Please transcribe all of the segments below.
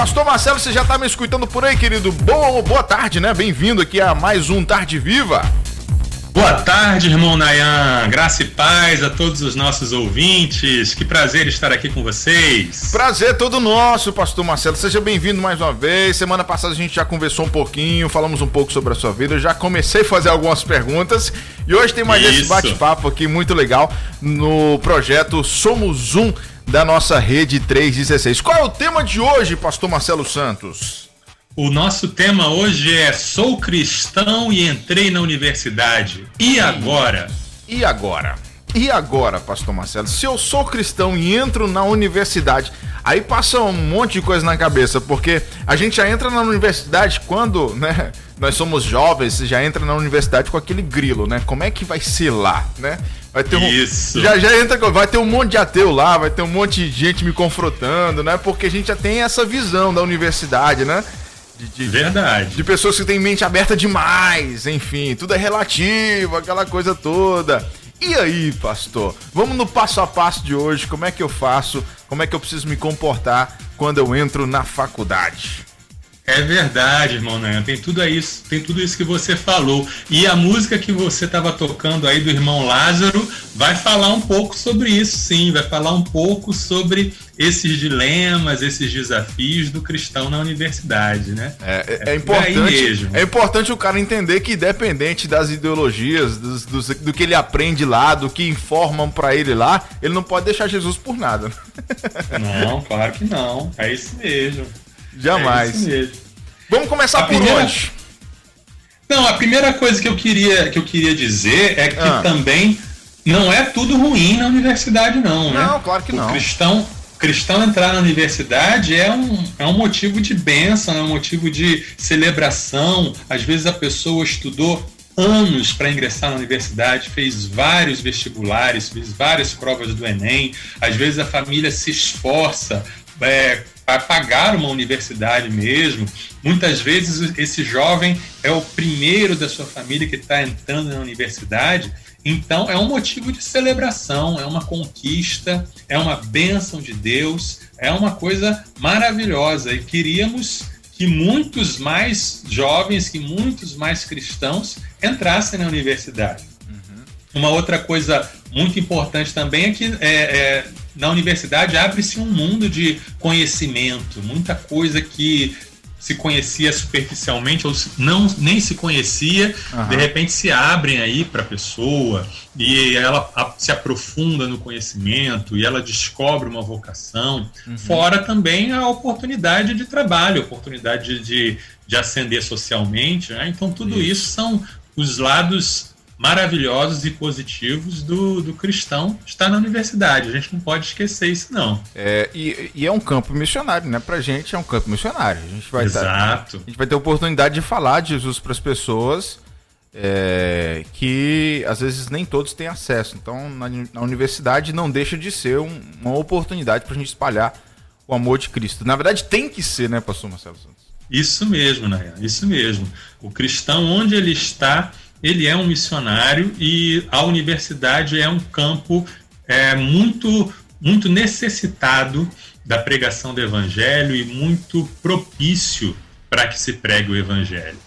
Pastor Marcelo, você já tá me escutando por aí, querido? Boa, boa tarde, né? Bem-vindo aqui a mais um Tarde Viva. Boa tarde, irmão Nayan. Graça e paz a todos os nossos ouvintes. Que prazer estar aqui com vocês. Prazer todo nosso, pastor Marcelo. Seja bem-vindo mais uma vez. Semana passada a gente já conversou um pouquinho, falamos um pouco sobre a sua vida. Eu já comecei a fazer algumas perguntas e hoje tem mais Isso. esse bate-papo aqui muito legal no projeto Somos Um da nossa rede 316. Qual é o tema de hoje, pastor Marcelo Santos? O nosso tema hoje é Sou cristão e entrei na universidade. E agora? E agora? E agora, pastor Marcelo? Se eu sou cristão e entro na universidade, aí passa um monte de coisa na cabeça, porque a gente já entra na universidade quando, né, nós somos jovens, já entra na universidade com aquele grilo, né? Como é que vai ser lá, né? Vai ter um, Isso. Já, já entra, vai ter um monte de ateu lá, vai ter um monte de gente me confrontando, né? Porque a gente já tem essa visão da universidade, né? De, de, Verdade. De pessoas que têm mente aberta demais, enfim, tudo é relativo, aquela coisa toda. E aí, pastor? Vamos no passo a passo de hoje. Como é que eu faço? Como é que eu preciso me comportar quando eu entro na faculdade? É verdade, irmão Nan. Tem tudo isso, tem tudo isso que você falou. E a música que você estava tocando aí do irmão Lázaro vai falar um pouco sobre isso, sim. Vai falar um pouco sobre esses dilemas, esses desafios do cristão na universidade, né? É, é, é importante. É importante o cara entender que, independente das ideologias, do, que ele aprende lá, do que informam para ele lá, ele não pode deixar Jesus por nada. Não, claro que não. É isso mesmo. Jamais. É Vamos começar a por primeira... onde? Não, a primeira coisa que eu queria, que eu queria dizer é que ah. também não é tudo ruim na universidade, não, né? Não, claro que o não. Cristão, cristão entrar na universidade é um, é um motivo de bênção, é um motivo de celebração. Às vezes a pessoa estudou anos para ingressar na universidade, fez vários vestibulares, fez várias provas do Enem. Às vezes a família se esforça, é, para pagar uma universidade mesmo. Muitas vezes esse jovem é o primeiro da sua família que está entrando na universidade. Então é um motivo de celebração, é uma conquista, é uma bênção de Deus, é uma coisa maravilhosa. E queríamos que muitos mais jovens, que muitos mais cristãos entrassem na universidade. Uma outra coisa muito importante também é que é, é, na universidade abre-se um mundo de conhecimento, muita coisa que se conhecia superficialmente ou não nem se conhecia, uhum. de repente se abrem aí para a pessoa e ela se aprofunda no conhecimento e ela descobre uma vocação. Uhum. Fora também a oportunidade de trabalho, a oportunidade de, de ascender socialmente. Né? Então, tudo isso. isso são os lados maravilhosos e positivos do, do cristão estar na universidade. A gente não pode esquecer isso, não. É, e, e é um campo missionário, né? Pra gente é um campo missionário. A gente vai Exato. Tá, a gente vai ter oportunidade de falar de Jesus para as pessoas é, que às vezes nem todos têm acesso. Então, na, na universidade não deixa de ser um, uma oportunidade para a gente espalhar o amor de Cristo. Na verdade, tem que ser, né, pastor Marcelo Santos? Isso mesmo, né? Isso mesmo. O cristão, onde ele está, ele é um missionário e a universidade é um campo é, muito, muito necessitado da pregação do evangelho e muito propício para que se pregue o evangelho.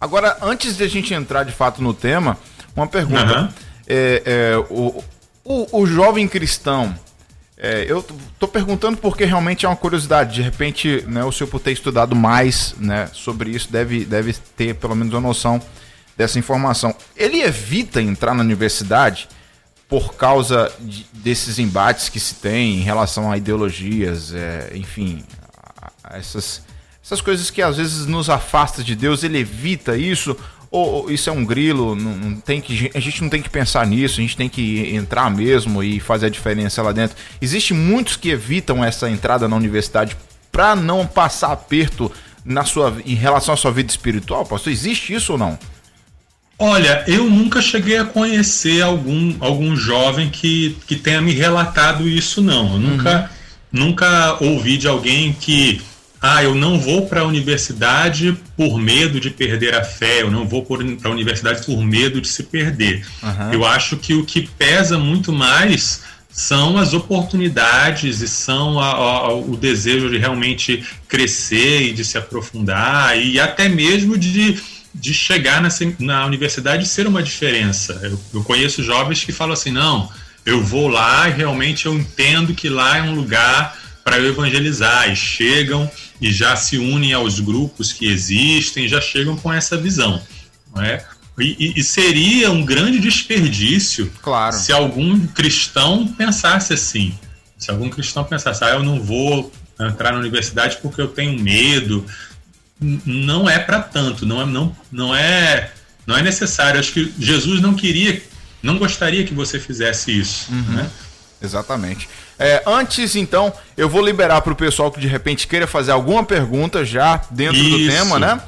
Agora, antes de a gente entrar de fato no tema, uma pergunta. Uhum. É, é, o, o, o, jovem cristão, é, eu estou perguntando porque realmente é uma curiosidade. De repente, né, o senhor por ter estudado mais né, sobre isso, deve, deve ter pelo menos uma noção dessa informação. Ele evita entrar na universidade por causa de, desses embates que se tem em relação a ideologias, é, enfim, a, a essas, essas coisas que às vezes nos afasta de Deus. Ele evita isso ou, ou isso é um grilo? Não, não, tem que, a gente não tem que pensar nisso, a gente tem que entrar mesmo e fazer a diferença lá dentro. Existem muitos que evitam essa entrada na universidade para não passar aperto na sua, em relação à sua vida espiritual, pastor? Existe isso ou não? Olha, eu nunca cheguei a conhecer algum, algum jovem que, que tenha me relatado isso, não. Eu nunca, uhum. nunca ouvi de alguém que, ah, eu não vou para a universidade por medo de perder a fé, eu não vou para a universidade por medo de se perder. Uhum. Eu acho que o que pesa muito mais são as oportunidades e são a, a, o desejo de realmente crescer e de se aprofundar e até mesmo de, de chegar na, na universidade e ser uma diferença. Eu, eu conheço jovens que falam assim: não, eu vou lá e realmente eu entendo que lá é um lugar para eu evangelizar e chegam e já se unem aos grupos que existem, já chegam com essa visão, não é? E, e, seria um grande desperdício claro. se algum cristão pensasse assim. Se algum cristão pensasse, ah, eu não vou entrar na universidade porque eu tenho medo. Não é para tanto, não é, não, não, é, não é necessário. Acho que Jesus não queria, não gostaria que você fizesse isso. Uhum. Né? Exatamente. É, antes, então, eu vou liberar para o pessoal que de repente queira fazer alguma pergunta já dentro isso. do tema, né?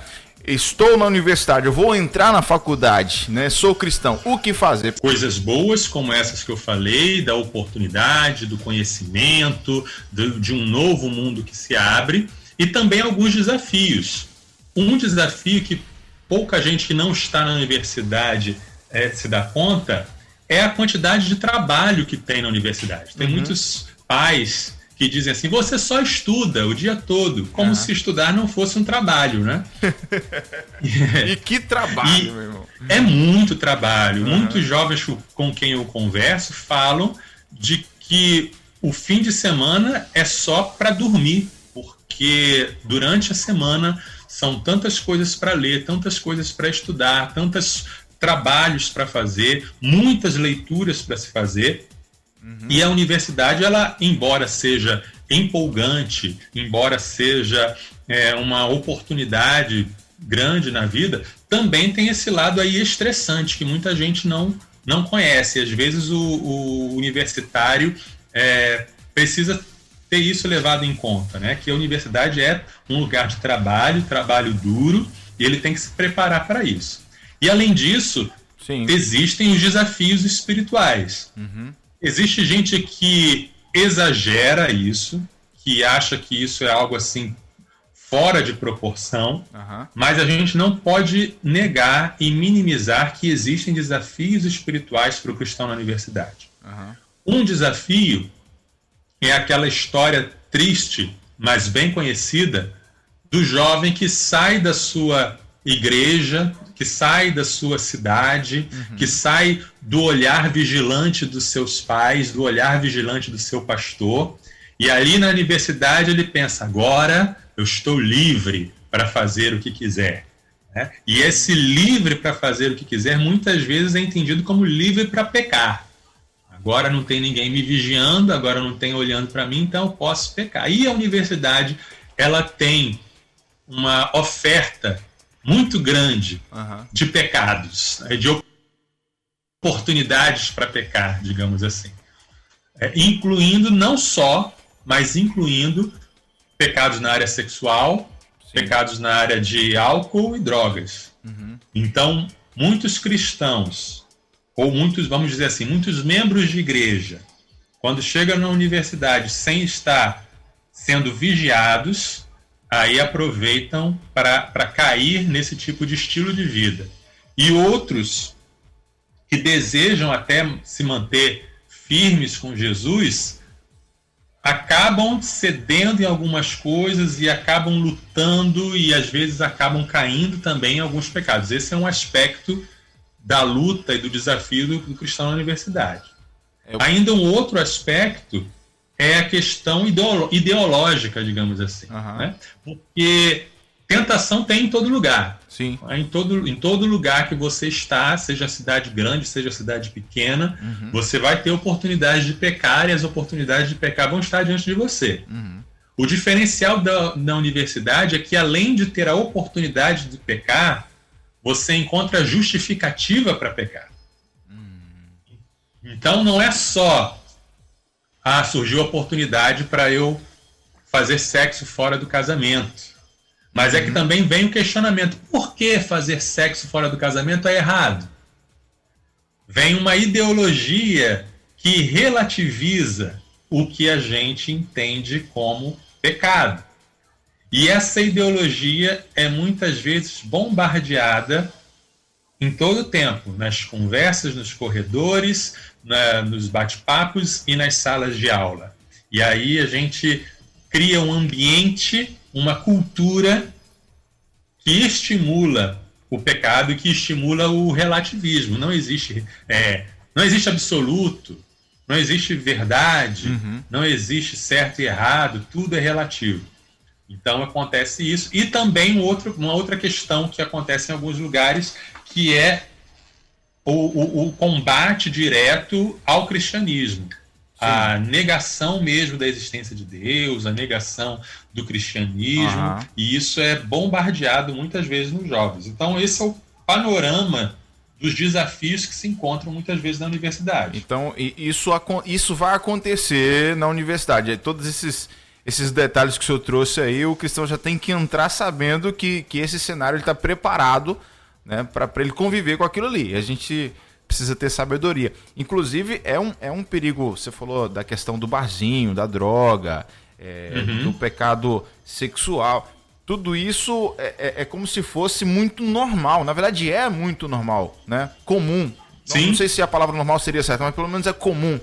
Estou na universidade, eu vou entrar na faculdade, né? Sou cristão. O que fazer? Coisas boas como essas que eu falei, da oportunidade, do conhecimento, do, de um novo mundo que se abre, e também alguns desafios. Um desafio que pouca gente que não está na universidade é, se dá conta é a quantidade de trabalho que tem na universidade. Tem uhum. muitos pais que dizem assim: você só estuda o dia todo, como se estudar não fosse um trabalho, né? e que trabalho, e meu irmão. É muito trabalho. Uhum. Muitos jovens com quem eu converso falam de que o fim de semana é só para dormir, porque durante a semana são tantas coisas para ler, tantas coisas para estudar, tantos trabalhos para fazer, muitas leituras para se fazer Uhum. E a universidade, ela, embora seja empolgante, embora seja é, uma oportunidade grande na vida, também tem esse lado aí estressante que muita gente não, não conhece. Às vezes o, o universitário é, precisa ter isso levado em conta, né? Que a universidade é um lugar de trabalho, trabalho duro, e ele tem que se preparar para isso. E além disso, Sim. existem os desafios espirituais. Uhum. Existe gente que exagera isso, que acha que isso é algo assim fora de proporção, uhum. mas a gente não pode negar e minimizar que existem desafios espirituais para o cristão na universidade. Uhum. Um desafio é aquela história triste, mas bem conhecida, do jovem que sai da sua igreja, que sai da sua cidade, uhum. que sai do olhar vigilante dos seus pais, do olhar vigilante do seu pastor, e ali na universidade ele pensa: agora eu estou livre para fazer o que quiser. Né? E esse livre para fazer o que quiser muitas vezes é entendido como livre para pecar. Agora não tem ninguém me vigiando, agora não tem olhando para mim, então eu posso pecar. E a universidade ela tem uma oferta muito grande uhum. de pecados, né, de oportunidades para pecar, digamos assim. É, incluindo não só, mas incluindo pecados na área sexual, Sim. pecados na área de álcool e drogas. Uhum. Então, muitos cristãos, ou muitos, vamos dizer assim, muitos membros de igreja, quando chegam na universidade sem estar sendo vigiados, aí aproveitam para cair nesse tipo de estilo de vida. E outros que desejam até se manter firmes com Jesus acabam cedendo em algumas coisas e acabam lutando e às vezes acabam caindo também em alguns pecados. Esse é um aspecto da luta e do desafio do, do cristão na universidade. Eu... Ainda um outro aspecto é a questão ideológica, digamos assim. Uhum. Né? Porque tentação tem em todo lugar. Sim. Em todo, em todo lugar que você está, seja cidade grande, seja cidade pequena, uhum. você vai ter oportunidades de pecar e as oportunidades de pecar vão estar diante de você. Uhum. O diferencial da, da universidade é que, além de ter a oportunidade de pecar, você encontra justificativa para pecar. Então, não é só ah, surgiu a oportunidade para eu fazer sexo fora do casamento. Mas é que uhum. também vem o questionamento: por que fazer sexo fora do casamento é errado? Vem uma ideologia que relativiza o que a gente entende como pecado. E essa ideologia é muitas vezes bombardeada em todo o tempo, nas conversas, nos corredores, na, nos bate-papos e nas salas de aula. E aí a gente cria um ambiente, uma cultura que estimula o pecado e que estimula o relativismo. Não existe, é, não existe absoluto, não existe verdade, uhum. não existe certo e errado, tudo é relativo. Então acontece isso. E também um outro, uma outra questão que acontece em alguns lugares, que é o, o, o combate direto ao cristianismo. Sim. A negação mesmo da existência de Deus, a negação do cristianismo, uhum. e isso é bombardeado muitas vezes nos jovens. Então, esse é o panorama dos desafios que se encontram muitas vezes na universidade. Então, isso, isso vai acontecer na universidade. Todos esses esses detalhes que o senhor trouxe aí, o cristão já tem que entrar sabendo que, que esse cenário está preparado né, para ele conviver com aquilo ali. A gente precisa ter sabedoria. Inclusive, é um, é um perigo, você falou da questão do barzinho, da droga, é, uhum. do pecado sexual. Tudo isso é, é, é, como se fosse muito normal. Na verdade, é muito normal, né? Comum. Sim. Não, não sei se a palavra normal seria certa, mas pelo menos é comum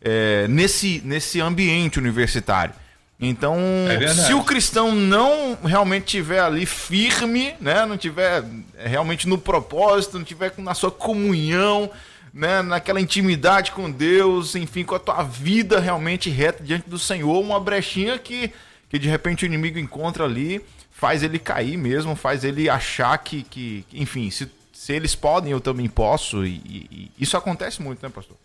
é, nesse, nesse ambiente universitário. Então, é se o cristão não realmente tiver ali firme, né, não tiver é, realmente no propósito, não tiver na sua comunhão, né, naquela intimidade com Deus, enfim, com a tua vida realmente reta diante do Senhor, uma brechinha que, que de repente o inimigo encontra ali, faz ele cair mesmo, faz ele achar que, que enfim, se, se eles podem, eu também posso, e, e isso acontece muito, né, pastor?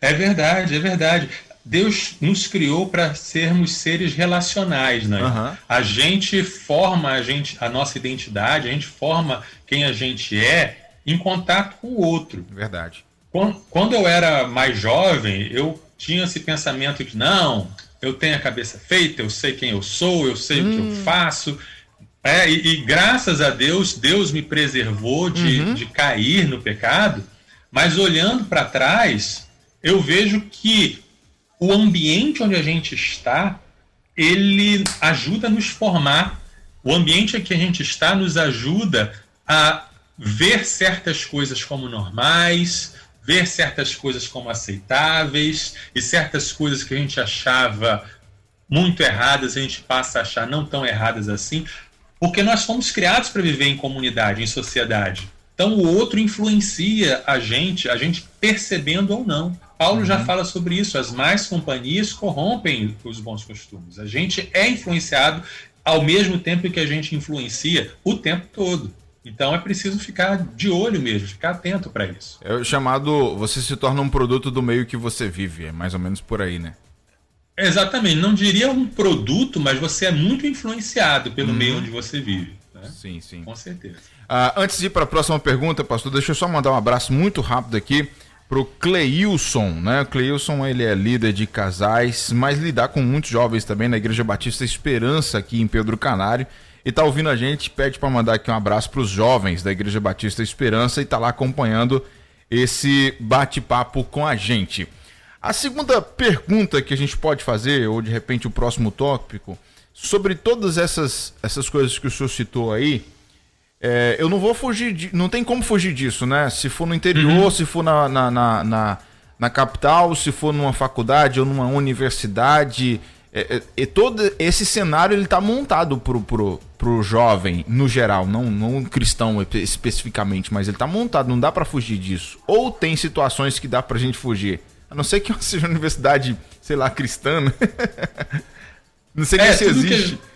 É verdade, é verdade. Deus nos criou para sermos seres relacionais, né? Uhum. A gente forma a gente, a nossa identidade, a gente forma quem a gente é em contato com o outro. Verdade. Quando, quando eu era mais jovem, eu tinha esse pensamento de não, eu tenho a cabeça feita, eu sei quem eu sou, eu sei hum. o que eu hum. faço. É, e, e, graças a Deus, Deus me preservou de, uhum. de cair no pecado, mas olhando para trás, eu vejo que o ambiente onde a gente está, ele ajuda a nos formar. O ambiente em que a gente está nos ajuda a ver certas coisas como normais, ver certas coisas como aceitáveis e certas coisas que a gente achava muito erradas, a gente passa a achar não tão erradas assim, porque nós fomos criados para viver em comunidade, em sociedade. Então o outro influencia a gente, a gente percebendo ou não. Paulo uhum. já fala sobre isso. As más companhias corrompem os bons costumes. A gente é influenciado ao mesmo tempo que a gente influencia o tempo todo. Então é preciso ficar de olho mesmo, ficar atento para isso. É o chamado você se torna um produto do meio que você vive, é mais ou menos por aí, né? Exatamente, não diria um produto, mas você é muito influenciado pelo uhum. meio onde você vive. Né? Sim, sim. Com certeza. Ah, antes de ir para a próxima pergunta, pastor, deixa eu só mandar um abraço muito rápido aqui pro Cleilson, né? O Cleilson, ele é líder de casais, mas lidar com muitos jovens também na Igreja Batista Esperança aqui em Pedro Canário. E tá ouvindo a gente, pede para mandar aqui um abraço para os jovens da Igreja Batista Esperança e tá lá acompanhando esse bate-papo com a gente. A segunda pergunta que a gente pode fazer, ou de repente o próximo tópico, sobre todas essas, essas coisas que o senhor citou aí, é, eu não vou fugir, de, não tem como fugir disso, né? Se for no interior, uhum. se for na, na, na, na, na capital, se for numa faculdade ou numa universidade, é, é, todo esse cenário ele está montado pro, pro, pro jovem no geral, não não cristão especificamente, mas ele está montado, não dá para fugir disso. Ou tem situações que dá pra gente fugir, a não ser que seja uma universidade, sei lá, cristã. Né? não sei é, se existe. Que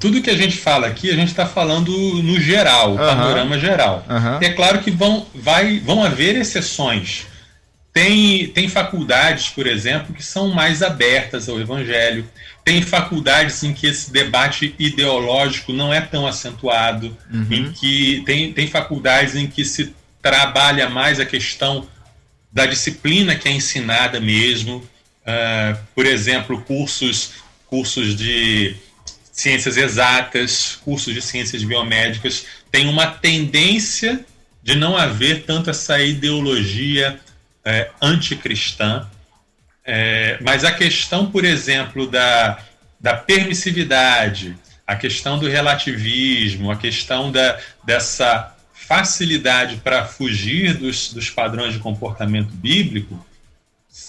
tudo que a gente fala aqui, a gente está falando no geral, o panorama geral. É claro que vão, vai, vão haver exceções. Tem, tem faculdades, por exemplo, que são mais abertas ao evangelho. Tem faculdades em que esse debate ideológico não é tão acentuado. Uhum. Em que tem, tem faculdades em que se trabalha mais a questão da disciplina que é ensinada mesmo. Uh, por exemplo, cursos, cursos de ciências exatas, cursos de ciências biomédicas, tem uma tendência de não haver tanto essa ideologia é, anticristã. É, mas a questão, por exemplo, da, da permissividade, a questão do relativismo, a questão da, dessa facilidade para fugir dos, dos padrões de comportamento bíblico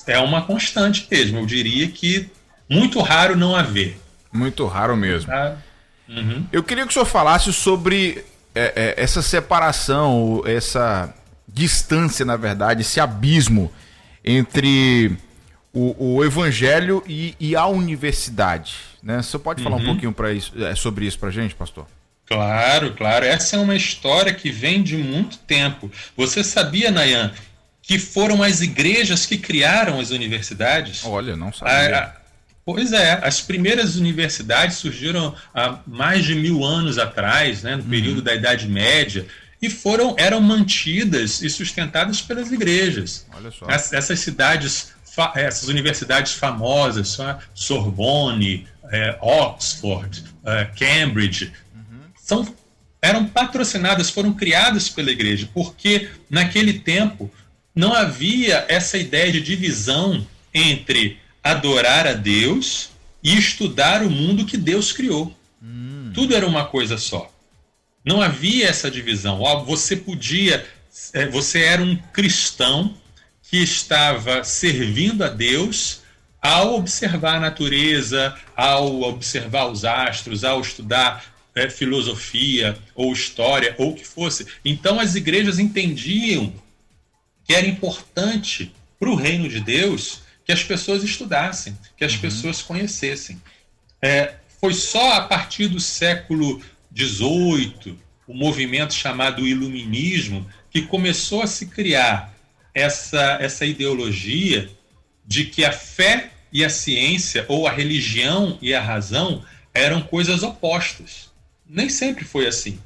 é uma constante mesmo. Eu diria que muito raro não haver. Muito raro mesmo. Tá? Uhum. Eu queria que o senhor falasse sobre é, é, essa separação, essa distância, na verdade, esse abismo entre o, o evangelho e, e, a universidade. Né? Você pode falar uhum. um pouquinho pra isso, é, sobre isso para a gente, pastor? Claro, claro. Essa é uma história que vem de muito tempo. Você sabia, Nayan, que foram as igrejas que criaram as universidades? Olha, não sabia. A, a, pois é, as primeiras universidades surgiram há mais de mil anos atrás, né, no período uhum. da Idade Média, e foram eram mantidas e sustentadas pelas igrejas. Olha só. As, essas cidades, essas universidades famosas, Sorbonne, é, Oxford, é, Cambridge, são, eram patrocinadas, foram criadas pela igreja, porque naquele tempo não havia essa ideia de divisão entre adorar a Deus e estudar o mundo que Deus criou. Hum. Tudo era uma coisa só. Não havia essa divisão. Você podia, é, você era um cristão que estava servindo a Deus ao observar a natureza, ao observar os astros, ao estudar é, filosofia ou história ou o que fosse. Então as igrejas entendiam que era importante para o reino de Deus que as pessoas estudassem, que as uhum. pessoas conhecessem. É, foi só a partir do século XVIII, o movimento chamado Iluminismo, que começou a se criar essa, essa ideologia de que a fé e a ciência, ou a religião e a razão, eram coisas opostas nem sempre foi assim.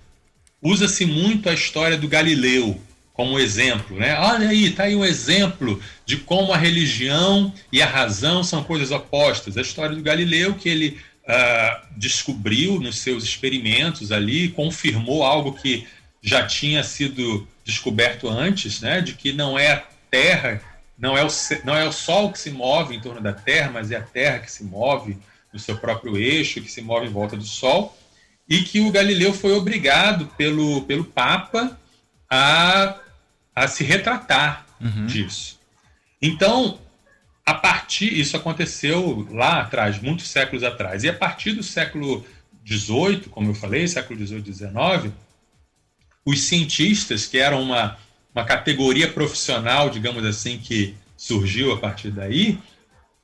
Usa-se muito a história do Galileu como exemplo, né? Olha aí, tá aí um exemplo de como a religião e a razão são coisas opostas. A história do Galileu que ele uh, descobriu nos seus experimentos ali, confirmou algo que já tinha sido descoberto antes, né? De que não é a Terra, não é o, não é o Sol que se move em torno da Terra, mas é a Terra que se move no seu próprio eixo, que se move em volta do Sol e que o Galileu foi obrigado pelo, pelo Papa a, a se retratar uhum. disso. Então, a partir isso aconteceu lá atrás, muitos séculos atrás, e a partir do século XVIII, como eu falei, século XVIII XIX, os cientistas, que eram uma, uma categoria profissional, digamos assim, que surgiu a partir daí,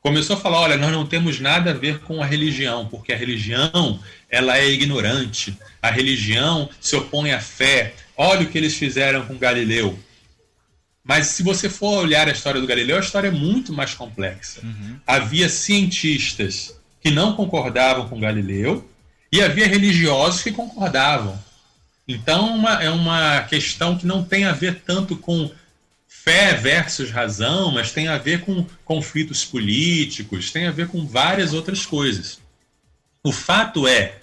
começou a falar, olha, nós não temos nada a ver com a religião, porque a religião ela é ignorante, a religião se opõe à fé. Olha o que eles fizeram com Galileu. Mas se você for olhar a história do Galileu, a história é muito mais complexa. Uhum. Havia cientistas que não concordavam com Galileu e havia religiosos que concordavam. Então uma, é uma questão que não tem a ver tanto com fé versus razão, mas tem a ver com conflitos políticos, tem a ver com várias outras coisas. O fato é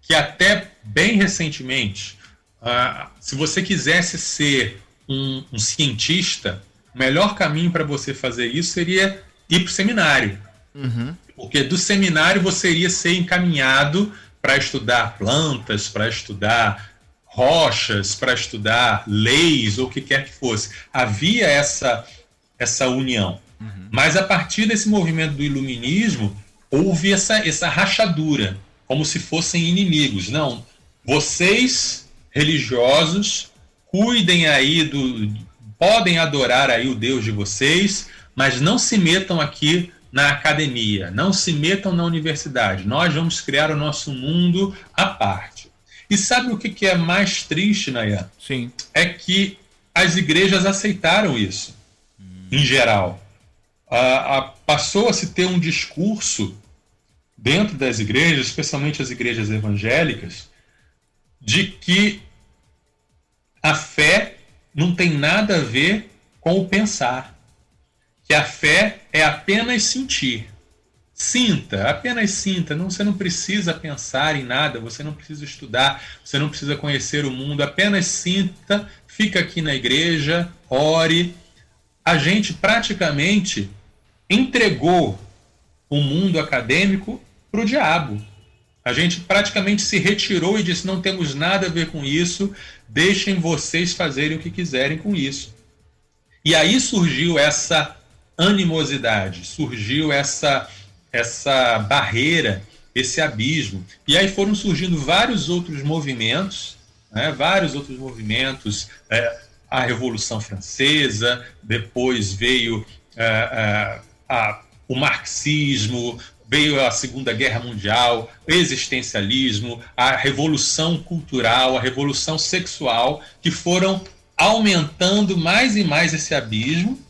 que até bem recentemente, uh, se você quisesse ser um, um cientista, o melhor caminho para você fazer isso seria ir para o seminário. Uhum. Porque do seminário você iria ser encaminhado para estudar plantas, para estudar rochas para estudar leis ou o que quer que fosse. Havia essa, essa união. Uhum. Mas a partir desse movimento do iluminismo, houve essa, essa rachadura, como se fossem inimigos. Não, vocês, religiosos, cuidem aí do. podem adorar aí o Deus de vocês, mas não se metam aqui na academia, não se metam na universidade. Nós vamos criar o nosso mundo à parte. E sabe o que, é mais triste, Nayan? Sim. É que as igrejas aceitaram isso, hum. em geral. passou a se ter um discurso dentro das igrejas, especialmente as igrejas evangélicas, de que a fé não tem nada a ver com o pensar. Que a fé é apenas sentir. Sinta, apenas sinta. Não, você não precisa pensar em nada, você não precisa estudar, você não precisa conhecer o mundo. Apenas sinta, fica aqui na igreja, ore. A gente praticamente entregou o mundo acadêmico para o diabo. A gente praticamente se retirou e disse: não temos nada a ver com isso, deixem vocês fazerem o que quiserem com isso. E aí surgiu essa animosidade, surgiu essa, essa barreira, esse abismo. E aí foram surgindo vários outros movimentos, né, vários outros movimentos. É, a Revolução Francesa, depois veio é, é, a, o marxismo, veio a Segunda Guerra Mundial, existencialismo, a revolução cultural, a revolução sexual, que foram aumentando mais e mais esse abismo,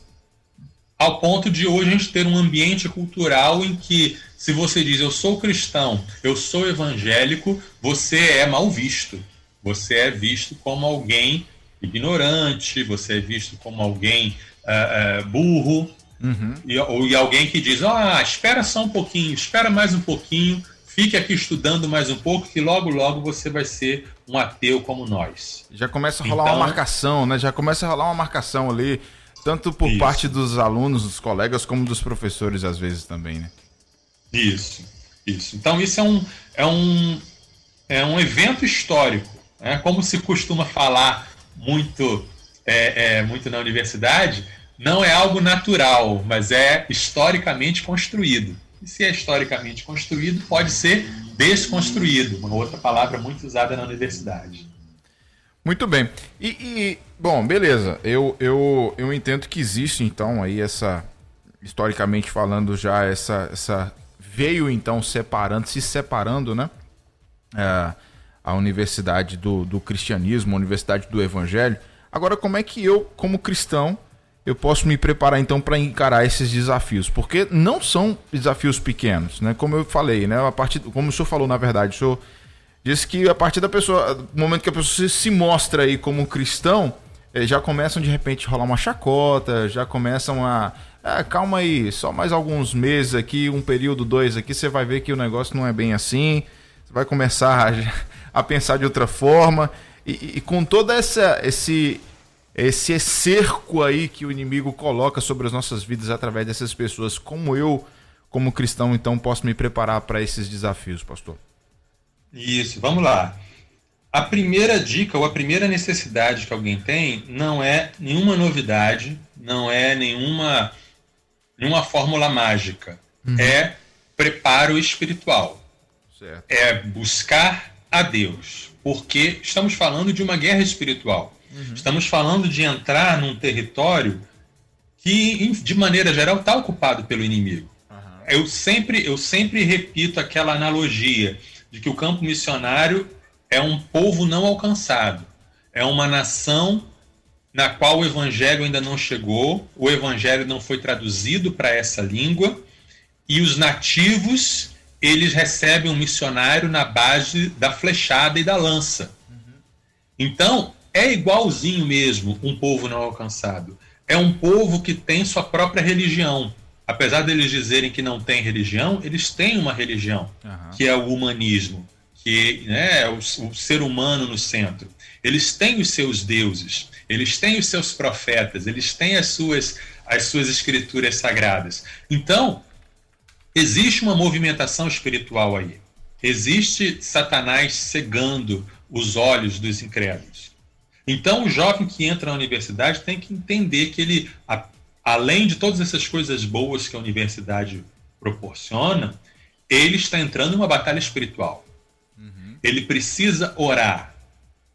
ao ponto de hoje a gente ter um ambiente cultural em que, se você diz eu sou cristão, eu sou evangélico, você é mal visto. Você é visto como alguém ignorante, você é visto como alguém uh, uh, burro, Uhum. E, ou, e alguém que diz: Ah, espera só um pouquinho, espera mais um pouquinho, fique aqui estudando mais um pouco, que logo, logo você vai ser um ateu como nós. Já começa a rolar então, uma marcação, né? Já começa a rolar uma marcação ali, tanto por isso. parte dos alunos, dos colegas, como dos professores, às vezes também, né? Isso, isso. Então, isso é um, é um, é um evento histórico. Né? Como se costuma falar muito, é, é, muito na universidade, não é algo natural, mas é historicamente construído. E se é historicamente construído, pode ser desconstruído, uma outra palavra muito usada na universidade. Muito bem. E, e, bom, beleza. Eu, eu, eu entendo que existe então aí essa, historicamente falando já essa, essa veio então separando, se separando, né? É, a universidade do, do cristianismo, a universidade do evangelho. Agora, como é que eu, como cristão, eu posso me preparar então para encarar esses desafios, porque não são desafios pequenos, né? Como eu falei, né? A partir, como o senhor falou na verdade, o senhor disse que a partir da pessoa, do momento que a pessoa se mostra aí como cristão, eh, já começam de repente a rolar uma chacota, já começam a ah, calma aí, só mais alguns meses aqui, um período, dois aqui, você vai ver que o negócio não é bem assim, você vai começar a, a pensar de outra forma, e, e com toda essa esse esse cerco aí que o inimigo coloca sobre as nossas vidas através dessas pessoas. Como eu, como cristão, então posso me preparar para esses desafios, pastor? Isso, vamos lá. A primeira dica ou a primeira necessidade que alguém tem não é nenhuma novidade, não é nenhuma, nenhuma fórmula mágica. Uhum. É preparo espiritual. Certo. É buscar a Deus. Porque estamos falando de uma guerra espiritual. Uhum. Estamos falando de entrar num território que, de maneira geral, está ocupado pelo inimigo. Uhum. Eu, sempre, eu sempre repito aquela analogia de que o campo missionário é um povo não alcançado, é uma nação na qual o evangelho ainda não chegou, o evangelho não foi traduzido para essa língua, e os nativos eles recebem um missionário na base da flechada e da lança. Uhum. Então, é igualzinho mesmo um povo não alcançado. É um povo que tem sua própria religião. Apesar deles dizerem que não tem religião, eles têm uma religião, uhum. que é o humanismo, que né, é o, o ser humano no centro. Eles têm os seus deuses, eles têm os seus profetas, eles têm as suas, as suas escrituras sagradas. Então, existe uma movimentação espiritual aí. Existe Satanás cegando os olhos dos incrédulos. Então, o jovem que entra na universidade tem que entender que ele, a, além de todas essas coisas boas que a universidade proporciona, ele está entrando em uma batalha espiritual. Uhum. Ele precisa orar.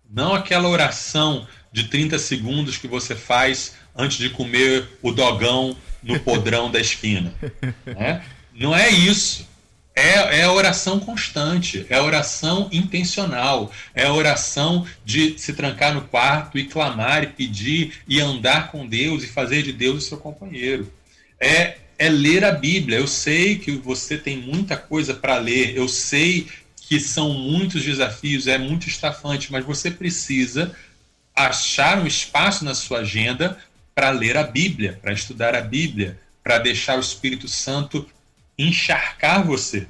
Não aquela oração de 30 segundos que você faz antes de comer o dogão no podrão da esquina. Né? Não é isso. É, é a oração constante, é a oração intencional, é a oração de se trancar no quarto e clamar e pedir e andar com Deus e fazer de Deus o seu companheiro. É, é ler a Bíblia. Eu sei que você tem muita coisa para ler, eu sei que são muitos desafios, é muito estafante, mas você precisa achar um espaço na sua agenda para ler a Bíblia, para estudar a Bíblia, para deixar o Espírito Santo encharcar você.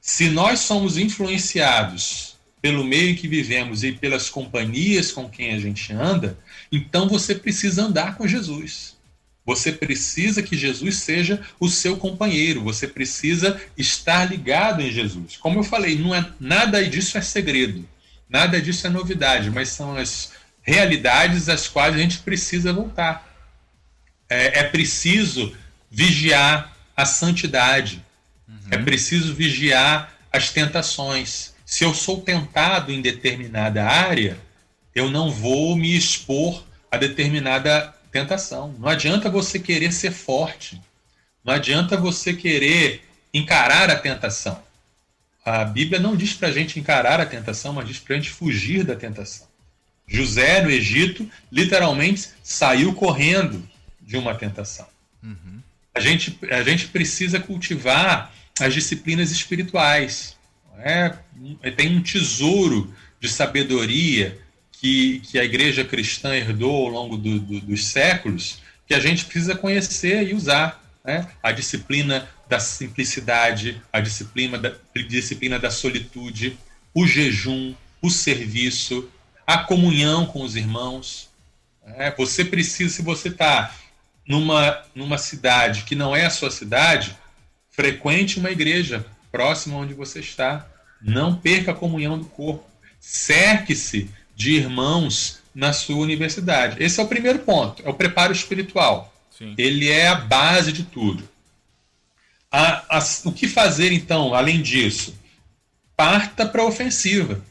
Se nós somos influenciados pelo meio em que vivemos e pelas companhias com quem a gente anda, então você precisa andar com Jesus. Você precisa que Jesus seja o seu companheiro, você precisa estar ligado em Jesus. Como eu falei, não é, nada disso é segredo, nada disso é novidade, mas são as realidades às quais a gente precisa voltar. É, é preciso vigiar a santidade, uhum. é preciso vigiar as tentações. Se eu sou tentado em determinada área, eu não vou me expor a determinada tentação. Não adianta você querer ser forte. Não adianta você querer encarar a tentação. A Bíblia não diz para a gente encarar a tentação, mas diz para a gente fugir da tentação. José, no Egito, literalmente saiu correndo de uma tentação. Uhum. A, gente, a gente precisa cultivar as disciplinas espirituais. É? Tem um tesouro de sabedoria que, que a igreja cristã herdou ao longo do, do, dos séculos, que a gente precisa conhecer e usar. Né? A disciplina da simplicidade, a disciplina da, disciplina da solitude, o jejum, o serviço, a comunhão com os irmãos. É, você precisa, se você está numa, numa cidade que não é a sua cidade, frequente uma igreja próxima onde você está. Não perca a comunhão do corpo. Cerque-se de irmãos na sua universidade. Esse é o primeiro ponto, é o preparo espiritual. Sim. Ele é a base de tudo. A, a, o que fazer então, além disso? Parta para a ofensiva.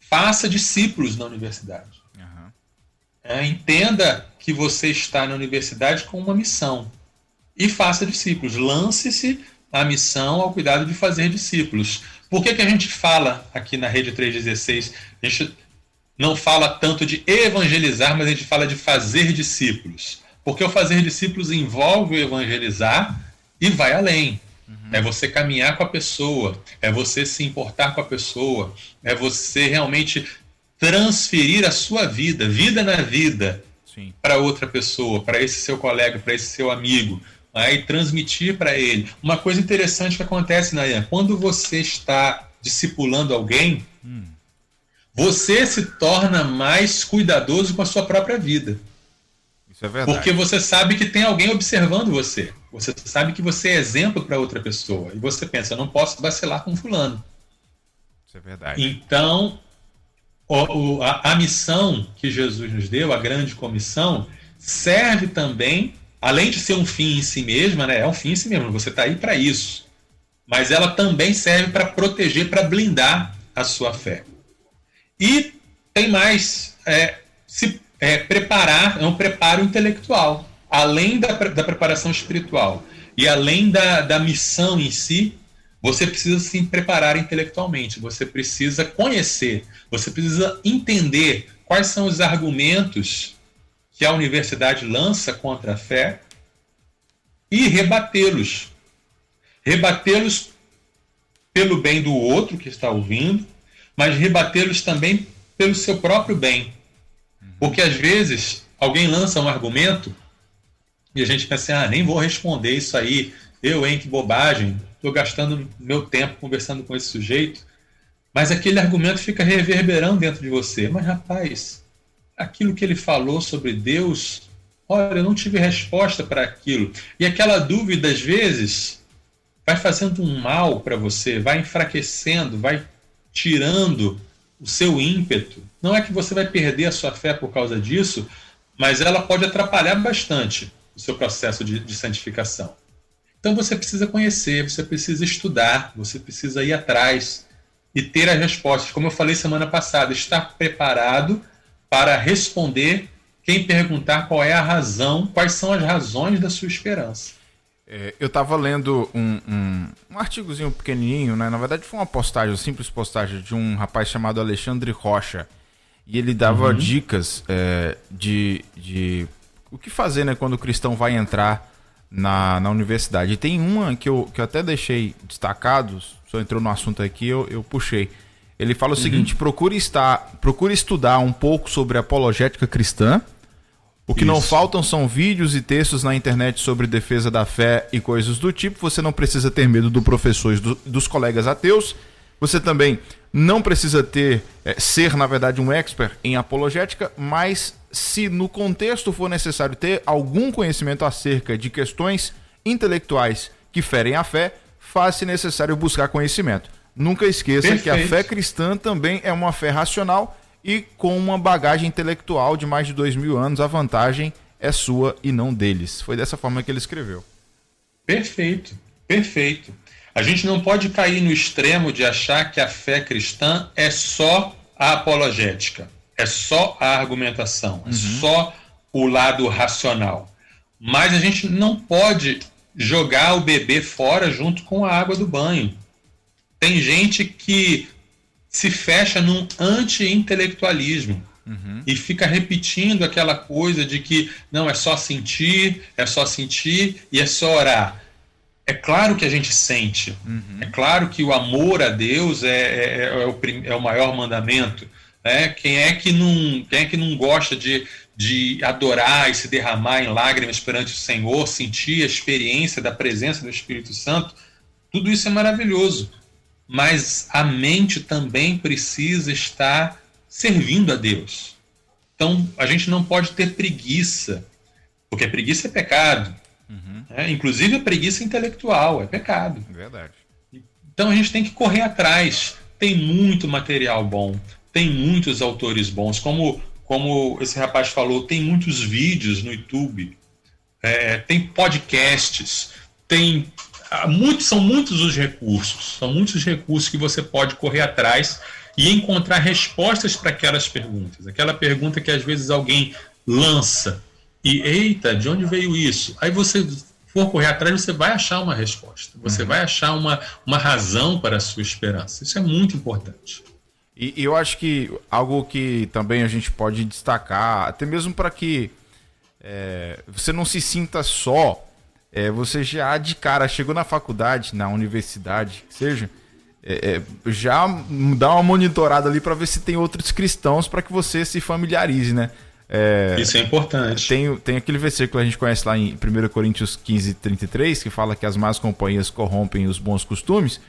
Faça discípulos na universidade. Uhum. É, entenda que você está na universidade com uma missão. E faça discípulos. Lance-se a missão ao cuidado de fazer discípulos. Por que, que a gente fala aqui na Rede 316? A gente não fala tanto de evangelizar, mas a gente fala de fazer discípulos. Porque o fazer discípulos envolve o evangelizar e vai além. Uhum. É você caminhar com a pessoa, é você se importar com a pessoa, é você realmente transferir a sua vida, vida na vida, para outra pessoa, para esse seu colega, para esse seu amigo, né, e transmitir para ele. Uma coisa interessante que acontece, Nayan, quando você está discipulando alguém, hum você se torna mais cuidadoso com a sua própria vida. Isso é verdade. Porque você sabe que tem alguém observando você. Você sabe que você é exemplo para outra pessoa. E você pensa, não posso vacilar com fulano. Isso é verdade. Então, o, a, a missão que Jesus nos deu, a grande comissão, serve também, além de ser um fim em si mesma, né? É um fim em si mesmo, você está aí para isso. Mas ela também serve para proteger, para blindar a sua fé. E tem mais, é, se é, preparar, é um preparo intelectual, além da, da preparação espiritual e além da, da missão em si, você precisa se preparar intelectualmente, você precisa conhecer, você precisa entender quais são os argumentos que a universidade lança contra a fé e rebatê-los. Rebatê-los pelo bem do outro que está ouvindo, mas rebatê-los também pelo seu próprio bem. Porque às vezes alguém lança um argumento e a gente pensa assim, ah, nem vou responder isso aí, eu, hein, que bobagem, estou gastando meu tempo conversando com esse sujeito, mas aquele argumento fica reverberando dentro de você. Mas rapaz, aquilo que ele falou sobre Deus, olha, eu não tive resposta para aquilo. E aquela dúvida, às vezes, vai fazendo um mal para você, vai enfraquecendo, vai tirando o seu ímpeto. Não é que você vai perder a sua fé por causa disso, mas ela pode atrapalhar bastante o seu processo de, de santificação. Então você precisa conhecer, você precisa estudar, você precisa ir atrás e ter as respostas. Como eu falei semana passada, estar preparado para responder quem perguntar qual é a razão, quais são as razões da sua esperança. É, eu estava lendo um, um, um, artigozinho pequenininho, né? Na verdade foi uma postagem, uma simples postagem de um rapaz chamado Alexandre Rocha. E ele dava uhum. dicas é, de, de o que fazer né, quando o cristão vai entrar na, na universidade. E tem uma que eu, que eu até deixei destacado, só entrou no assunto aqui, eu, eu puxei. Ele fala o uhum. seguinte: procure, estar, procure estudar um pouco sobre apologética cristã o que Isso. não faltam são vídeos e textos na internet sobre defesa da fé e coisas do tipo. Você não precisa ter medo do professor e do, dos colegas ateus. Você também não precisa ter é, ser, na verdade, um expert em apologética, mas se no contexto for necessário ter algum conhecimento acerca de questões intelectuais que ferem a fé, faz-se necessário buscar conhecimento. Nunca esqueça Perfeito. que a fé cristã também é uma fé racional e com uma bagagem intelectual de mais de dois mil anos, a vantagem é sua e não deles. Foi dessa forma que ele escreveu. Perfeito, perfeito. A gente não pode cair no extremo de achar que a fé cristã é só a apologética, é só a argumentação, é uhum. é só o lado racional. Mas a gente não pode jogar o bebê fora junto com a água do banho. Tem gente que se fecha num anti-intelectualismo uhum. e fica repetindo aquela coisa de que não é só sentir, é só sentir e é só orar. É claro que a gente sente, uhum. é claro que o amor a Deus é, é, é, o, é o maior mandamento. Né? Quem, é que não, quem é que não gosta de, de adorar e se derramar em lágrimas perante o Senhor, sentir a experiência da presença do Espírito Santo? Tudo isso é maravilhoso. Mas a mente também precisa estar servindo a Deus. Então, a gente não pode ter preguiça, porque preguiça é pecado. Uhum. É, inclusive a preguiça intelectual é pecado. Verdade. Então a gente tem que correr atrás. Tem muito material bom, tem muitos autores bons, como como esse rapaz falou, tem muitos vídeos no YouTube, é, tem podcasts, tem ah, muitos, são muitos os recursos, são muitos os recursos que você pode correr atrás e encontrar respostas para aquelas perguntas. Aquela pergunta que às vezes alguém lança e eita, de onde veio isso? Aí você for correr atrás, você vai achar uma resposta. Você uhum. vai achar uma, uma razão para a sua esperança. Isso é muito importante. E, e eu acho que algo que também a gente pode destacar, até mesmo para que é, você não se sinta só, é, você já de cara chegou na faculdade, na universidade, seja, é, é, já dá uma monitorada ali para ver se tem outros cristãos para que você se familiarize, né? É, Isso é importante. Tem, tem aquele versículo que a gente conhece lá em 1 Coríntios 15, 33, que fala que as más companhias corrompem os bons costumes.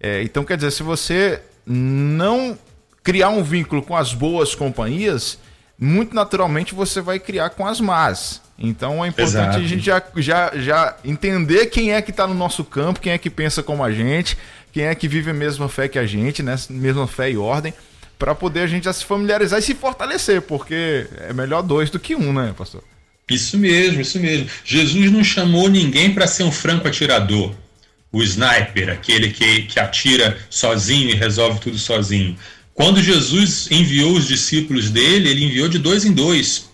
É, então, quer dizer, se você não criar um vínculo com as boas companhias, muito naturalmente você vai criar com as más. Então é importante Exato. a gente já, já, já entender quem é que está no nosso campo, quem é que pensa como a gente, quem é que vive a mesma fé que a gente, né? mesma fé e ordem para poder a gente já se familiarizar e se fortalecer, porque é melhor dois do que um, né, pastor? Isso mesmo, isso mesmo. Jesus não chamou ninguém para ser um franco atirador, o sniper, aquele que, que atira sozinho e resolve tudo sozinho. Quando Jesus enviou os discípulos dele, ele enviou de dois em dois.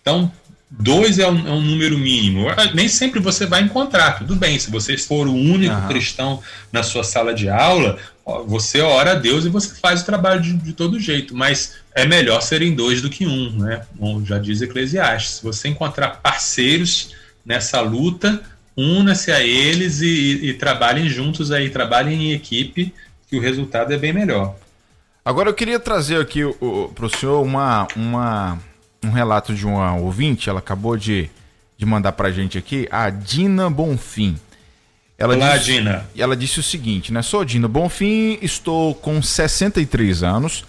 Então, dois é um, é um, número mínimo. Nem sempre você vai encontrar, tudo bem. Se você for o único uhum. cristão na sua sala de aula, você ora a Deus e você faz o trabalho de, de, todo jeito, mas é melhor serem dois do que um, né? Bom, já diz Eclesiastes. Se você encontrar parceiros nessa luta, una-se a eles e, e, e, trabalhem juntos aí, trabalhem em equipe, que o resultado é bem melhor. Agora eu queria trazer aqui para o senhor uma, uma, um relato de uma ouvinte, ela acabou de, de mandar para gente aqui, a Dina Bonfim. Ela Olá, disse, Dina. Ela disse o seguinte, né? Sou Dina Bonfim, estou com 63 anos,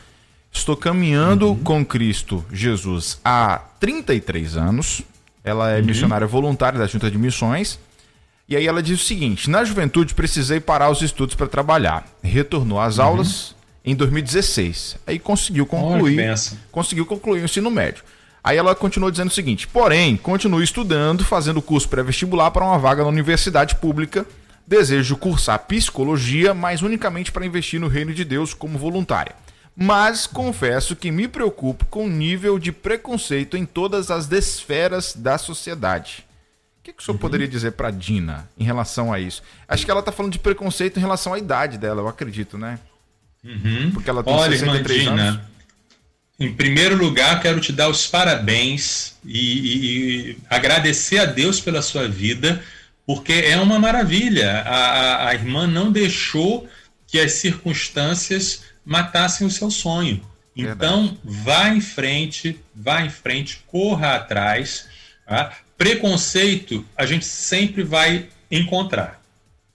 estou caminhando uhum. com Cristo Jesus há 33 anos. Ela é uhum. missionária voluntária da Junta de Missões. E aí ela diz o seguinte: na juventude precisei parar os estudos para trabalhar. Retornou às uhum. aulas em 2016. Aí conseguiu concluir, conseguiu concluir o ensino médio. Aí ela continuou dizendo o seguinte: porém, continuo estudando, fazendo curso pré-vestibular para uma vaga na universidade pública Desejo cursar psicologia, mas unicamente para investir no reino de Deus como voluntária. Mas confesso que me preocupo com o nível de preconceito em todas as esferas da sociedade. O que, que o senhor uhum. poderia dizer para Dina em relação a isso? Acho que ela está falando de preconceito em relação à idade dela, eu acredito, né? Uhum. Porque ela tem Olha, 63 irmã Dina, anos. Em primeiro lugar, quero te dar os parabéns e, e, e agradecer a Deus pela sua vida porque é uma maravilha. A, a, a irmã não deixou que as circunstâncias matassem o seu sonho. Então, vá em frente, vá em frente, corra atrás. Tá? Preconceito a gente sempre vai encontrar.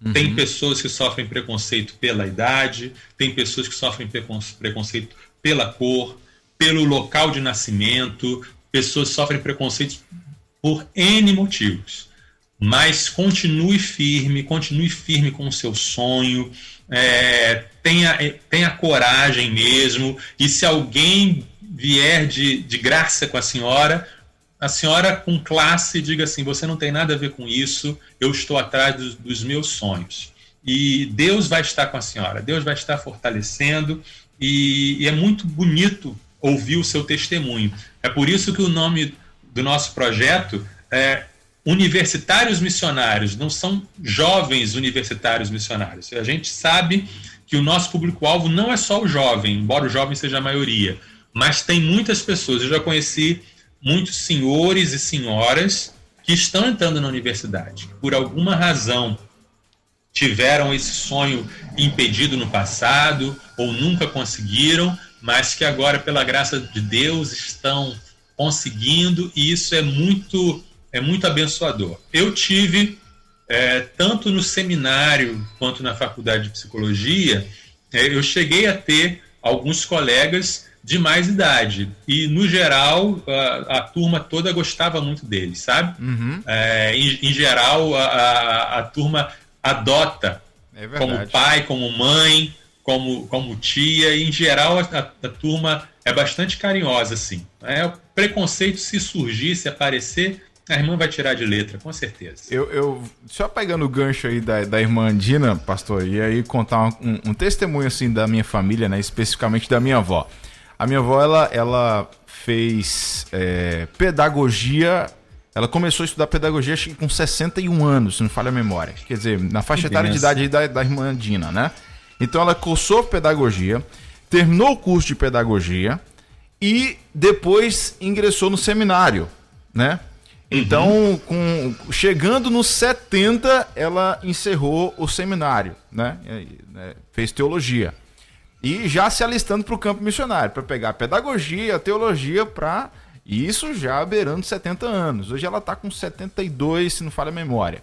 Uhum. Tem pessoas que sofrem preconceito pela idade, tem pessoas que sofrem preconceito pela cor, pelo local de nascimento, pessoas sofrem preconceito por N motivos. Mas continue firme, continue firme com o seu sonho, é, tenha, tenha coragem mesmo, e se alguém vier de, de graça com a senhora, a senhora com classe diga assim: você não tem nada a ver com isso, eu estou atrás dos, dos meus sonhos. E Deus vai estar com a senhora, Deus vai estar fortalecendo, e, e é muito bonito ouvir o seu testemunho. É por isso que o nome do nosso projeto é Universitários Missionários, não são jovens universitários missionários. A gente sabe que o nosso público-alvo não é só o jovem, embora o jovem seja a maioria, mas tem muitas pessoas. Eu já conheci muitos senhores e senhoras que estão entrando na universidade. Por alguma razão tiveram esse sonho impedido no passado ou nunca conseguiram, mas que agora, pela graça de Deus, estão conseguindo e isso é muito é muito abençoador. Eu tive é, tanto no seminário quanto na faculdade de psicologia, é, eu cheguei a ter alguns colegas de mais idade. E, no geral, a, a turma toda gostava muito dele, sabe? Uhum. É, em, em, geral, a, a, a turma adota é como pai, como mãe, como, como tia, e em geral a, a, turma é bastante carinhosa, assim. É, o preconceito, se surgir, se aparecer, a irmã vai tirar de letra, com certeza. Eu, eu só pegando o gancho aí da, da irmã Dina, pastor, e aí contar um, um testemunho assim da minha família, né, especificamente da minha avó. A minha avó, ela, ela fez é, pedagogia. Ela começou a estudar pedagogia acho que com 61 anos, se não falha a memória. Quer dizer, na faixa etária de idade da, da irmã Dina, né? Então ela cursou pedagogia, terminou o curso de pedagogia e depois ingressou no seminário, né? Então, uhum. com, chegando nos 70, ela encerrou o seminário, né? né? Fez teologia e já se alistando para o campo missionário, para pegar a pedagogia, a teologia, para isso já beirando 70 anos. Hoje ela está com 72, se não falha a memória.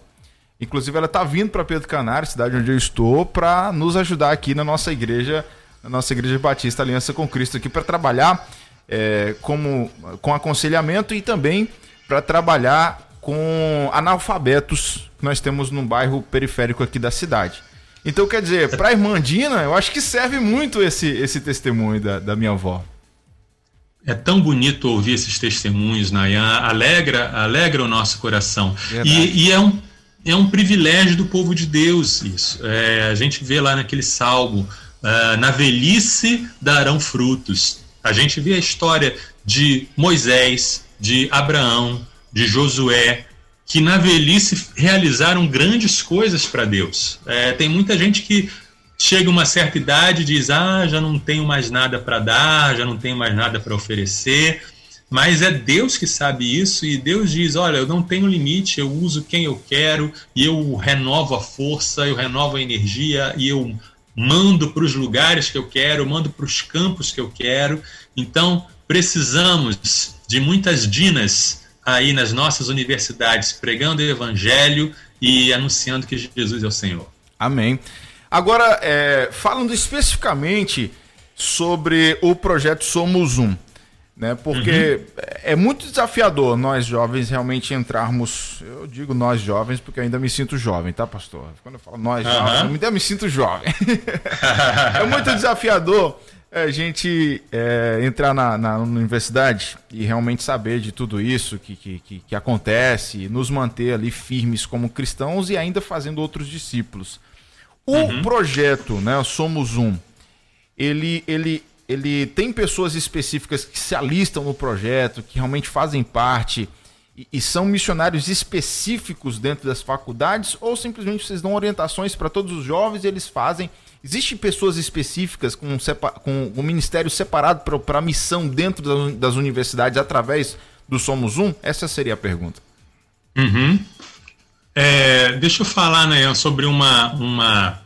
Inclusive ela está vindo para Pedro Canário, cidade onde eu estou, para nos ajudar aqui na nossa igreja, na nossa igreja Batista Aliança com Cristo aqui para trabalhar é, como com aconselhamento e também para trabalhar com analfabetos que nós temos num bairro periférico aqui da cidade. Então, quer dizer, para a irmã Dina, eu acho que serve muito esse, esse testemunho da, da minha avó. É tão bonito ouvir esses testemunhos, Nayan, alegra, alegra o nosso coração. E, e, é, um, é um privilégio do povo de Deus isso. É, a gente vê lá naquele salmo, uh, na velhice darão frutos. A gente vê a história de Moisés, de Abraão, de Josué, que na velhice realizaram grandes coisas para Deus. É, tem muita gente que chega uma certa idade e diz: Ah, já não tenho mais nada para dar, já não tenho mais nada para oferecer. Mas é Deus que sabe isso e Deus diz: Olha, eu não tenho limite, eu uso quem eu quero e eu renovo a força, eu renovo a energia e eu mando para os lugares que eu quero, mando para os campos que eu quero. Então, precisamos de muitas dinas aí nas nossas universidades pregando o evangelho e anunciando que Jesus é o Senhor. Amém. Agora, é, falando especificamente sobre o projeto Somos Um, né? Porque uhum. é muito desafiador nós jovens realmente entrarmos. Eu digo nós jovens porque ainda me sinto jovem, tá, pastor? Quando eu falo nós uhum. jovens, eu ainda me sinto jovem. é muito desafiador a gente é, entrar na, na, universidade e realmente saber de tudo isso que, que, que, que acontece, nos manter ali firmes como cristãos e ainda fazendo outros discípulos. O uhum. projeto, né, Somos Um, ele, ele, ele tem pessoas específicas que se alistam no projeto, que realmente fazem parte e, e são missionários específicos dentro das faculdades, ou simplesmente vocês dão orientações para todos os jovens e eles fazem Existem pessoas específicas com, com um ministério separado para a missão dentro das, das, universidades através do Somos Um? Essa seria a pergunta. Uhum. É, deixa eu falar, né, sobre uma, uma,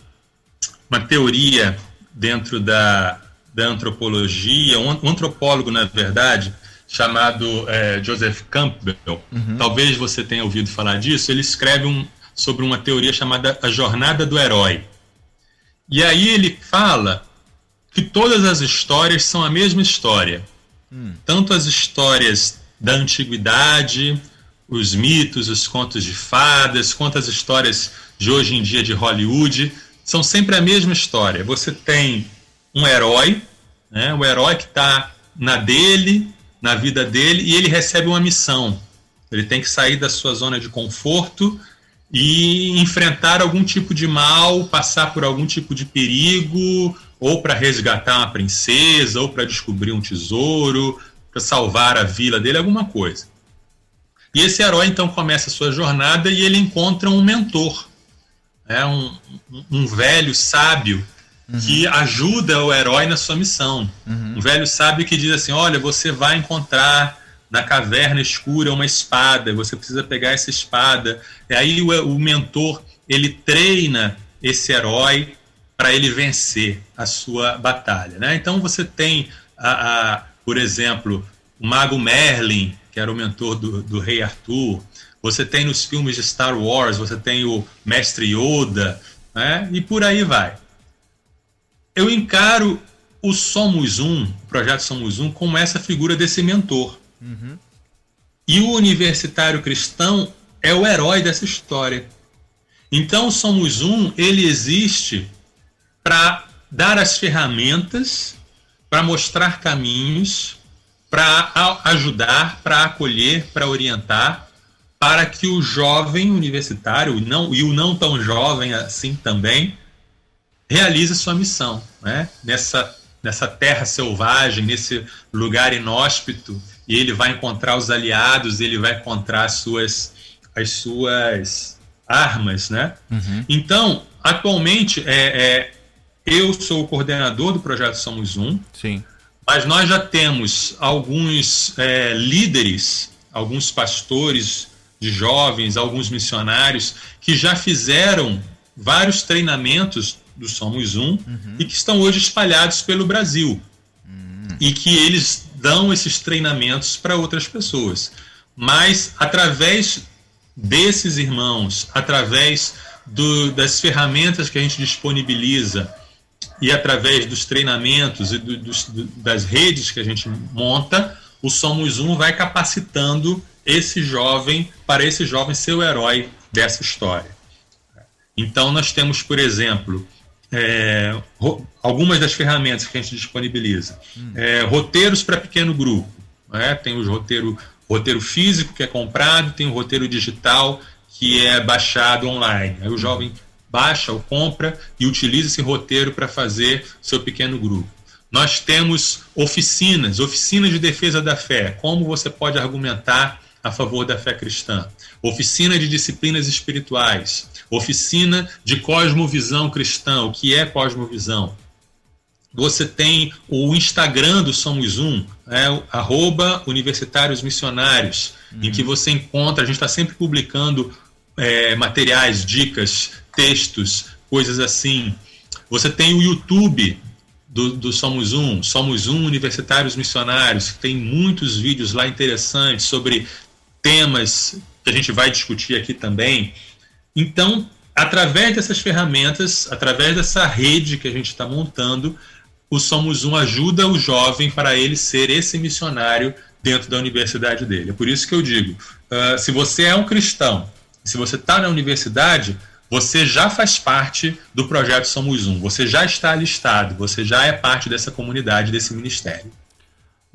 uma teoria dentro da, da antropologia, um, antropólogo, na verdade, chamado é, Joseph Campbell. Uhum. Talvez você tenha ouvido falar disso. Ele escreve um, sobre uma teoria chamada a jornada do herói. E aí ele fala que todas as histórias são a mesma história. Hum. Tanto as histórias da antiguidade, os mitos, os contos de fadas, quanto as histórias de hoje em dia de Hollywood, são sempre a mesma história. Você tem um herói, né, o herói que está na dele, na vida dele, e ele recebe uma missão. Ele tem que sair da sua zona de conforto e enfrentar algum tipo de mal, passar por algum tipo de perigo, ou para resgatar uma princesa, ou para descobrir um tesouro, para salvar a vila dele, alguma coisa. E esse herói então começa a sua jornada e ele encontra um mentor, é um, um velho sábio uhum. que ajuda o herói na sua missão. Uhum. Um velho sábio que diz assim: Olha, você vai encontrar na caverna escura uma espada, você precisa pegar essa espada. E aí o, o mentor ele treina esse herói para ele vencer a sua batalha. Né? Então você tem, a, a, por exemplo, o mago Merlin, que era o mentor do, do rei Arthur. Você tem nos filmes de Star Wars, você tem o mestre Yoda, né? e por aí vai. Eu encaro o Somos Um, o projeto Somos Um, como essa figura desse mentor. Uhum. E o universitário cristão é o herói dessa história. Então, Somos Um, ele existe para dar as ferramentas, para mostrar caminhos, para ajudar, para acolher, para orientar, para que o jovem universitário não, e o não tão jovem assim também realize sua missão né? nessa, nessa terra selvagem, nesse lugar inóspito, ele vai encontrar os aliados, ele vai encontrar as suas, as suas armas. Né? Uhum. Então, atualmente, é, é, eu sou o coordenador do projeto Somos Um. Sim. Mas nós já temos alguns é, líderes, alguns pastores de jovens, alguns missionários que já fizeram vários treinamentos do Somos Um uhum. e que estão hoje espalhados pelo Brasil. Uhum. E que eles dão esses treinamentos para outras pessoas. Mas através desses irmãos, através do, das ferramentas que a gente disponibiliza, e através dos treinamentos e do, do, das redes que a gente monta, o Somos Um vai capacitando esse jovem para esse jovem ser o herói dessa história. Então, nós temos, por exemplo, é, algumas das ferramentas que a gente disponibiliza. Hum. É, roteiros para pequeno grupo. Né? Tem o roteiro, roteiro físico que é comprado, tem o roteiro digital que é baixado online. Aí o jovem baixa ou compra e utiliza esse roteiro para fazer seu pequeno grupo. Nós temos oficinas, oficinas de defesa da fé, como você pode argumentar a favor da fé cristã. Oficina de disciplinas espirituais, oficina de cosmovisão cristã, o que é cosmovisão. Você tem o Instagram do Somos Um, é, arroba Universitários Missionários, uhum. em que você encontra, a gente está sempre publicando é, materiais, dicas, textos, coisas assim. Você tem o YouTube do, do, Somos Um, Somos Um Universitários Missionários, que tem muitos vídeos lá interessantes sobre temas que a gente vai discutir aqui também. Então, através dessas ferramentas, através dessa rede que a gente está montando, o Somos Um ajuda o jovem para ele ser esse missionário dentro da universidade dele. É por isso que eu digo: uh, se você é um cristão, se você está na universidade, você já faz parte do projeto Somos Um, você já está listado, você já é parte dessa comunidade, desse ministério.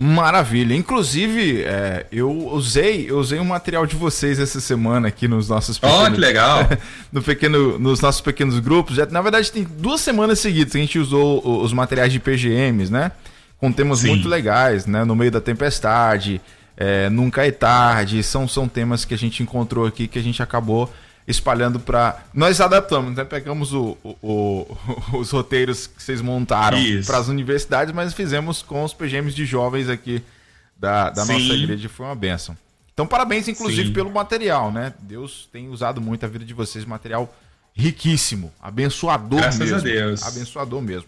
Maravilha. Inclusive, é, eu usei, eu usei um material de vocês essa semana aqui nos nossos pequenos, Oh, que legal! no pequeno, nos nossos pequenos grupos. Já, na verdade, tem duas semanas seguidas que a gente usou os materiais de PGMs, né? Com temas Sim. muito legais, né? No meio da tempestade, é, Nunca é Tarde. São, são temas que a gente encontrou aqui que a gente acabou espalhando para. Nós adaptamos, né? Pegamos o, o, o, os roteiros que vocês montaram para as universidades, mas fizemos com os PGMs de jovens aqui da, da nossa igreja. Foi uma benção. Então, parabéns, inclusive, Sim. pelo material, né? Deus tem usado muito a vida de vocês, material riquíssimo, abençoador Graças mesmo. Graças a Deus. Abençoador mesmo.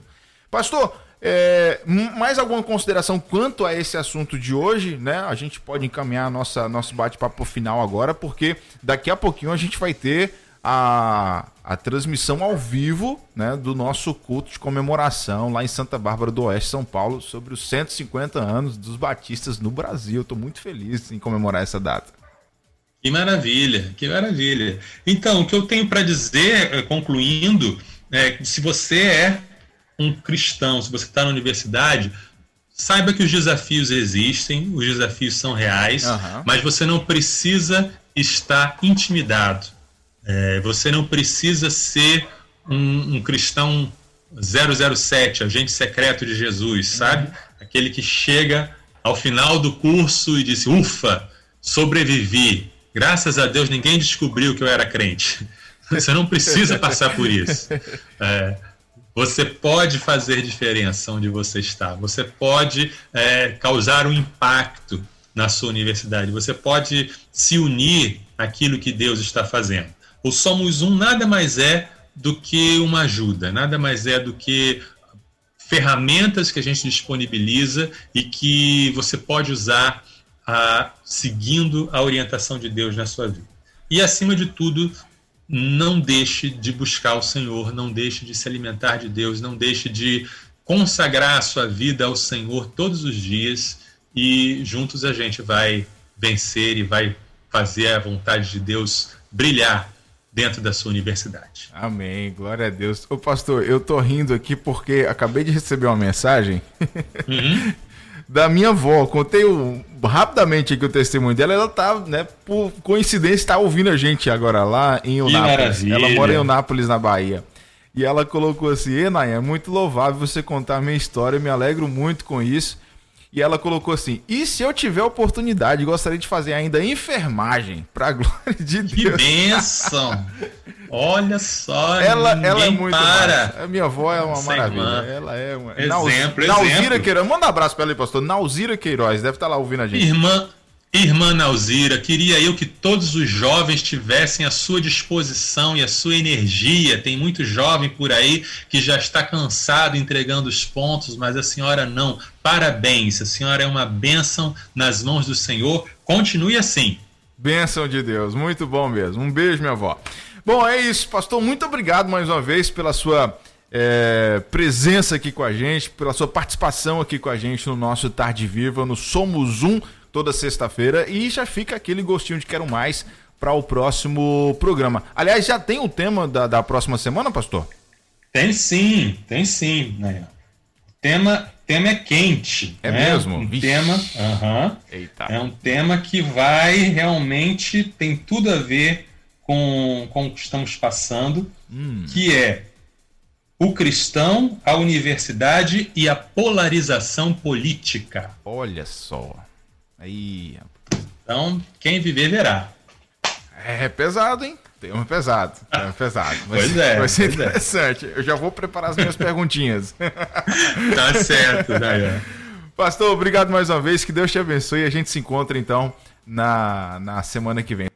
Pastor, é, mais alguma consideração quanto a esse assunto de hoje, né? A gente pode encaminhar nossa, nosso bate-papo final agora, porque daqui a pouquinho a gente vai ter a, a transmissão ao vivo né, do nosso culto de comemoração lá em Santa Bárbara do Oeste, São Paulo, sobre os 150 anos dos batistas no Brasil. Estou muito feliz em comemorar essa data. Que maravilha, que maravilha. Então, o que eu tenho para dizer, eh, concluindo, é se você é um cristão, se você está na universidade, saiba que os desafios existem, os desafios são reais, uhum. mas você não precisa estar intimidado. É, você não precisa ser um, um, cristão 007, agente secreto de Jesus, sabe? Uhum. Aquele que chega ao final do curso e diz: Ufa, sobrevivi, Graças a Deus ninguém descobriu que eu era crente. Você não precisa passar por isso. É, você pode fazer diferença onde você está. Você pode é, causar um impacto na sua universidade. Você pode se unir àquilo que Deus está fazendo. O Somos Um nada mais é do que uma ajuda, nada mais é do que ferramentas que a gente disponibiliza e que você pode usar a, seguindo a orientação de Deus na sua vida. E acima de tudo, não deixe de buscar o Senhor, não deixe de se alimentar de Deus, não deixe de consagrar a sua vida ao Senhor todos os dias e juntos a gente vai vencer e vai fazer a vontade de Deus brilhar dentro da sua universidade. Amém, glória a Deus. Ô pastor, eu tô rindo aqui porque acabei de receber uma mensagem uhum. da minha avó. Contei o, rapidamente aqui o testemunho dela. Ela tá, né, por coincidência, está ouvindo a gente agora lá em Eunápolis. Ela mora em Eunápolis, na Bahia. E ela colocou assim: Enai, é muito louvável você contar a minha história, eu me alegro muito com isso. E ela colocou assim: e se eu tiver oportunidade, gostaria de fazer ainda enfermagem, pra glória de Deus. Que bênção! Olha só, ela, ela é muito para. A minha avó é uma maravilha. Irmã. Ela é uma. Exemplo, Nauzira exemplo. Queiroz. Manda um abraço pra ela aí, pastor. Nauzira Queiroz, deve estar tá lá ouvindo a gente. Irmã, Irmã Nauzira, queria eu que todos os jovens tivessem a sua disposição e a sua energia. Tem muito jovem por aí que já está cansado entregando os pontos, mas a senhora não. Parabéns, a senhora é uma bênção nas mãos do Senhor. Continue assim. Bênção de Deus, muito bom mesmo. Um beijo, minha avó. Bom, é isso, pastor. Muito obrigado mais uma vez pela sua é, presença aqui com a gente, pela sua participação aqui com a gente no nosso Tarde Viva, no Somos Um toda sexta-feira e já fica aquele gostinho de quero mais para o próximo programa. Aliás, já tem o tema da, da próxima semana, pastor? Tem sim, tem sim, né? O tema, tema é quente. É né? mesmo? Um tema, uh -huh, é um tema que vai realmente tem tudo a ver com, com o que estamos passando, hum. que é o cristão, a universidade e a polarização política. Olha só. Aí, Então, quem viver verá. É pesado, hein? Tema pesado. Tema pesado. Vai pois ser, é. Vai ser é. interessante. É. Eu já vou preparar as minhas perguntinhas. tá certo, Dayan. Pastor, obrigado mais uma vez. Que Deus te abençoe. A gente se encontra então na, na semana que vem.